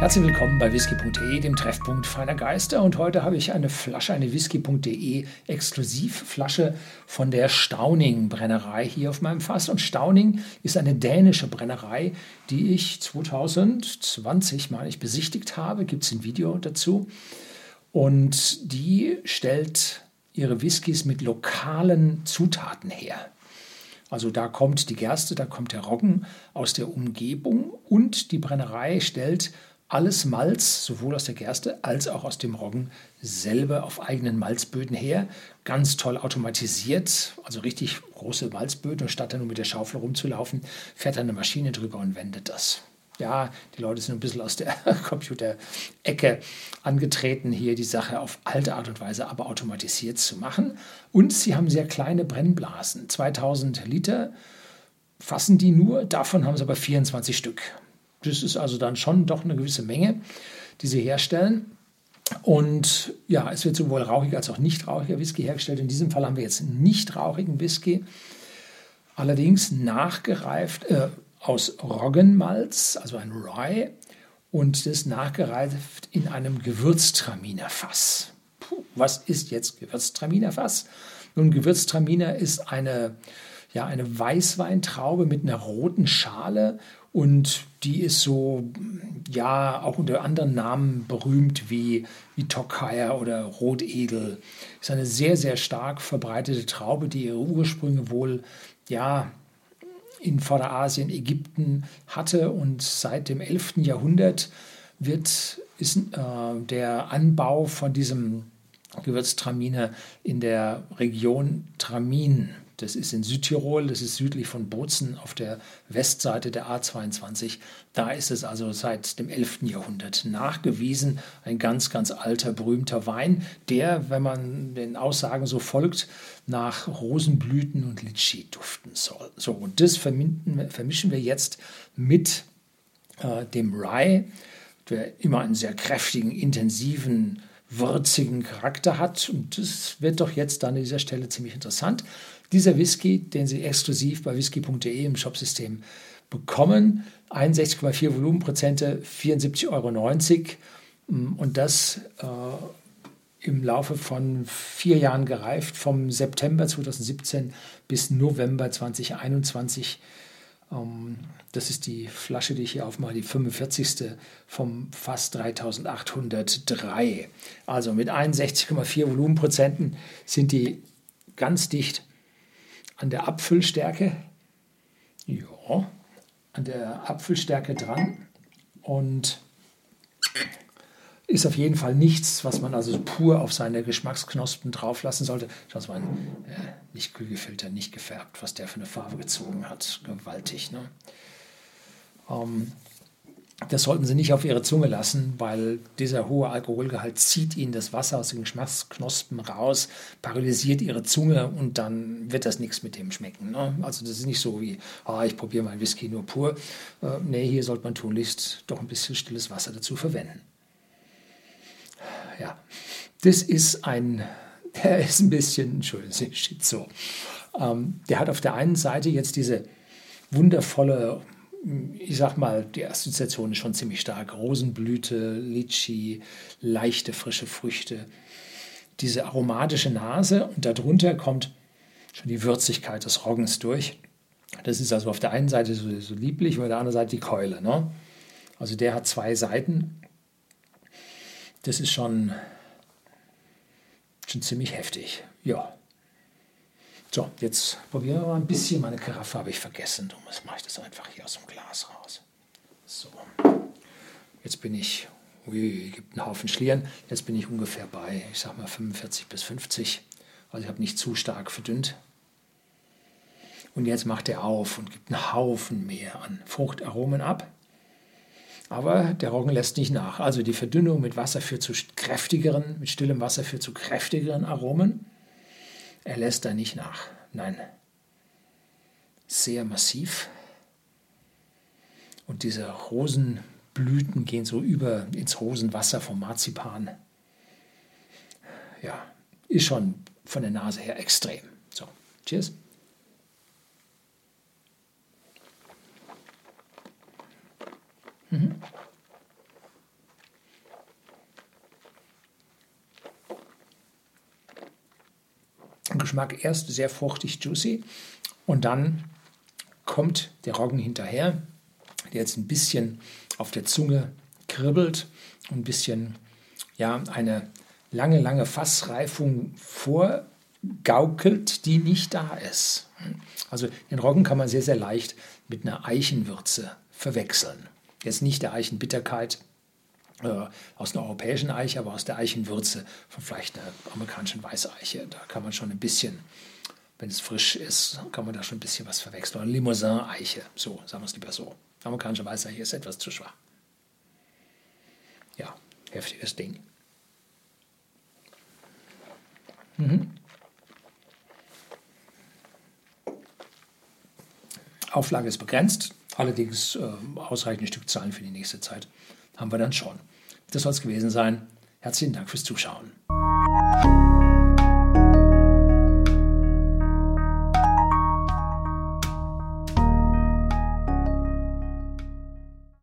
Herzlich willkommen bei whisky.de, dem Treffpunkt feiner Geister. Und heute habe ich eine Flasche, eine whisky.de Exklusivflasche von der Stauning Brennerei hier auf meinem Fass. Und Stauning ist eine dänische Brennerei, die ich 2020, meine ich, besichtigt habe. Gibt es ein Video dazu. Und die stellt ihre Whiskys mit lokalen Zutaten her. Also da kommt die Gerste, da kommt der Roggen aus der Umgebung und die Brennerei stellt alles Malz, sowohl aus der Gerste als auch aus dem Roggen, selber auf eigenen Malzböden her. Ganz toll automatisiert, also richtig große Malzböden. statt dann nur mit der Schaufel rumzulaufen, fährt dann eine Maschine drüber und wendet das. Ja, die Leute sind ein bisschen aus der Computerecke angetreten, hier die Sache auf alte Art und Weise, aber automatisiert zu machen. Und sie haben sehr kleine Brennblasen. 2000 Liter fassen die nur, davon haben sie aber 24 Stück. Das ist also dann schon doch eine gewisse Menge, die sie herstellen. Und ja, es wird sowohl rauchiger als auch nicht rauchiger Whisky hergestellt. In diesem Fall haben wir jetzt nicht rauchigen Whisky, allerdings nachgereift äh, aus Roggenmalz, also ein Rye, und das nachgereift in einem Gewürztraminerfass. Puh, was ist jetzt Gewürztraminerfass? Nun, Gewürztraminer ist eine, ja, eine Weißweintraube mit einer roten Schale und die ist so, ja, auch unter anderen Namen berühmt wie, wie Tokayer oder Rotedel. Ist eine sehr, sehr stark verbreitete Traube, die ihre Ursprünge wohl, ja, in Vorderasien, Ägypten hatte und seit dem 11. Jahrhundert wird, ist äh, der Anbau von diesem Gewürztraminer in der Region Tramin das ist in Südtirol, das ist südlich von Bozen auf der Westseite der A22. Da ist es also seit dem 11. Jahrhundert nachgewiesen. Ein ganz, ganz alter, berühmter Wein, der, wenn man den Aussagen so folgt, nach Rosenblüten und Litschi duften soll. So, und das vermischen wir jetzt mit äh, dem Rye, der immer einen sehr kräftigen, intensiven, würzigen Charakter hat. Und das wird doch jetzt dann an dieser Stelle ziemlich interessant. Dieser Whisky, den Sie exklusiv bei whisky.de im Shopsystem bekommen, 61,4 Volumenprozente, 74,90 Euro. Und das äh, im Laufe von vier Jahren gereift, vom September 2017 bis November 2021. Ähm, das ist die Flasche, die ich hier aufmache, die 45. vom fast 3803. Also mit 61,4 Volumenprozenten sind die ganz dicht an der Abfüllstärke, ja, an der Abfüllstärke dran und ist auf jeden Fall nichts, was man also pur auf seine Geschmacksknospen drauflassen sollte. Schauen Sie mal, äh, nicht kühlgefiltert, nicht gefärbt, was der für eine Farbe gezogen hat. Gewaltig. Ne? Ähm, das sollten Sie nicht auf Ihre Zunge lassen, weil dieser hohe Alkoholgehalt zieht Ihnen das Wasser aus den Geschmacksknospen raus, paralysiert Ihre Zunge und dann wird das nichts mit dem schmecken. Ne? Also das ist nicht so wie, ah, ich probiere meinen Whisky nur pur. Äh, nee, hier sollte man tunlichst doch ein bisschen stilles Wasser dazu verwenden. Ja, das ist ein, der ist ein bisschen, Entschuldigung, Schizo. Ähm, der hat auf der einen Seite jetzt diese wundervolle ich sag mal, die Assoziation ist schon ziemlich stark. Rosenblüte, Litschi, leichte frische Früchte. Diese aromatische Nase und darunter kommt schon die Würzigkeit des Roggens durch. Das ist also auf der einen Seite so, so lieblich und auf der anderen Seite die Keule. Ne? Also der hat zwei Seiten. Das ist schon, schon ziemlich heftig. Ja. So, jetzt probieren wir mal ein bisschen. Meine Karaffe habe ich vergessen. Darum mache ich das einfach hier aus dem Glas raus. So, jetzt bin ich, ui, gibt einen Haufen Schlieren. Jetzt bin ich ungefähr bei, ich sag mal 45 bis 50. Also ich habe nicht zu stark verdünnt. Und jetzt macht er auf und gibt einen Haufen mehr an Fruchtaromen ab. Aber der Roggen lässt nicht nach. Also die Verdünnung mit Wasser führt zu kräftigeren, mit stillem Wasser führt zu kräftigeren Aromen. Er lässt da nicht nach. Nein. Sehr massiv. Und diese Rosenblüten gehen so über ins Rosenwasser vom Marzipan. Ja, ist schon von der Nase her extrem. So, cheers. Roggengeschmack erst sehr fruchtig, juicy und dann kommt der Roggen hinterher, der jetzt ein bisschen auf der Zunge kribbelt und ein bisschen ja, eine lange, lange Fassreifung vorgaukelt, die nicht da ist. Also den Roggen kann man sehr, sehr leicht mit einer Eichenwürze verwechseln. Jetzt nicht der Eichenbitterkeit aus einer europäischen Eiche, aber aus der Eichenwürze von vielleicht einer amerikanischen Weißeiche. Da kann man schon ein bisschen, wenn es frisch ist, kann man da schon ein bisschen was verwechseln. Oder Limousin-Eiche, so, sagen wir es lieber so. Amerikanische Weißeiche ist etwas zu schwach. Ja, heftiges Ding. Mhm. Auflage ist begrenzt, allerdings äh, ausreichende Stückzahlen für die nächste Zeit haben wir dann schon. Das soll es gewesen sein. Herzlichen Dank fürs Zuschauen.